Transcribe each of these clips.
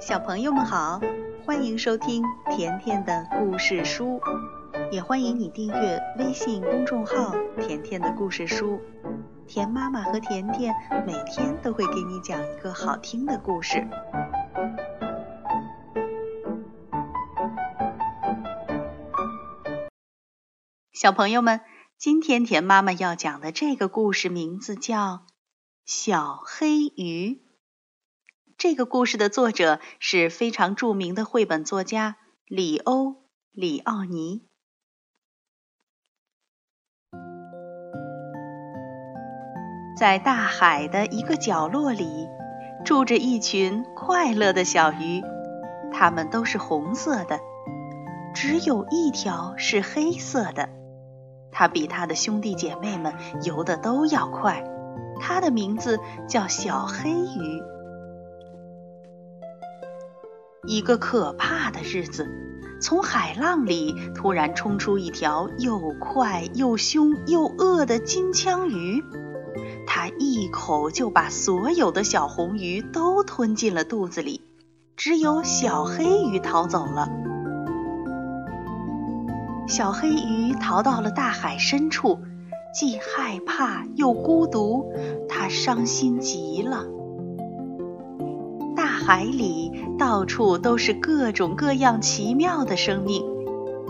小朋友们好，欢迎收听甜甜的故事书，也欢迎你订阅微信公众号“甜甜的故事书”。甜妈妈和甜甜每天都会给你讲一个好听的故事。小朋友们，今天甜妈妈要讲的这个故事名字叫《小黑鱼》。这个故事的作者是非常著名的绘本作家里欧·里奥尼。在大海的一个角落里，住着一群快乐的小鱼，它们都是红色的，只有一条是黑色的。它比它的兄弟姐妹们游得都要快，它的名字叫小黑鱼。一个可怕的日子，从海浪里突然冲出一条又快又凶又饿的金枪鱼，它一口就把所有的小红鱼都吞进了肚子里，只有小黑鱼逃走了。小黑鱼逃到了大海深处，既害怕又孤独，它伤心极了。海里到处都是各种各样奇妙的生命，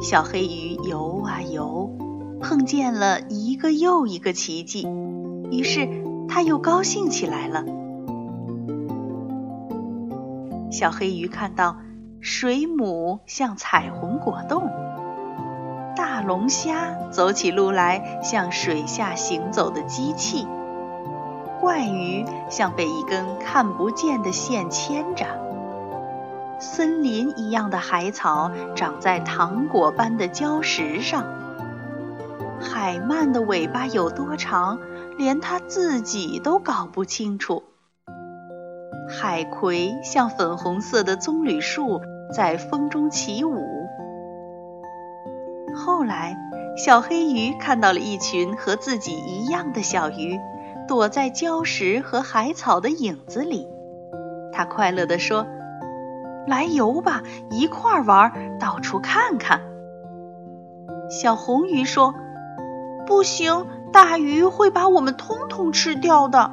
小黑鱼游啊游，碰见了一个又一个奇迹，于是它又高兴起来了。小黑鱼看到水母像彩虹果冻，大龙虾走起路来像水下行走的机器。怪鱼像被一根看不见的线牵着，森林一样的海草长在糖果般的礁石上。海鳗的尾巴有多长，连它自己都搞不清楚。海葵像粉红色的棕榈树，在风中起舞。后来，小黑鱼看到了一群和自己一样的小鱼。躲在礁石和海草的影子里，他快乐地说：“来游吧，一块玩，到处看看。”小红鱼说：“不行，大鱼会把我们通通吃掉的。”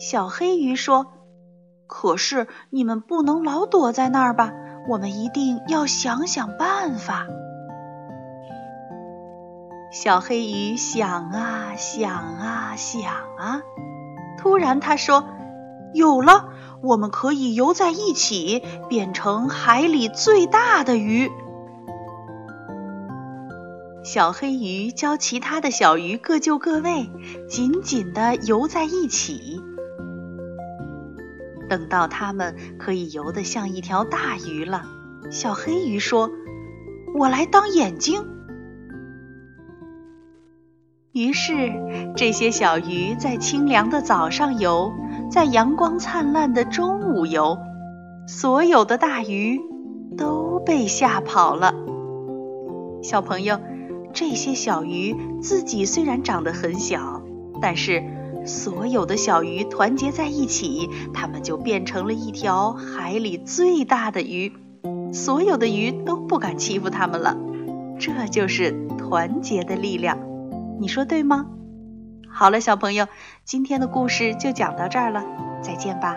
小黑鱼说：“可是你们不能老躲在那儿吧？我们一定要想想办法。”小黑鱼想啊想啊想啊，突然他说：“有了，我们可以游在一起，变成海里最大的鱼。”小黑鱼教其他的小鱼各就各位，紧紧地游在一起。等到它们可以游得像一条大鱼了，小黑鱼说：“我来当眼睛。”于是，这些小鱼在清凉的早上游，在阳光灿烂的中午游，所有的大鱼都被吓跑了。小朋友，这些小鱼自己虽然长得很小，但是所有的小鱼团结在一起，它们就变成了一条海里最大的鱼，所有的鱼都不敢欺负它们了。这就是团结的力量。你说对吗？好了，小朋友，今天的故事就讲到这儿了，再见吧。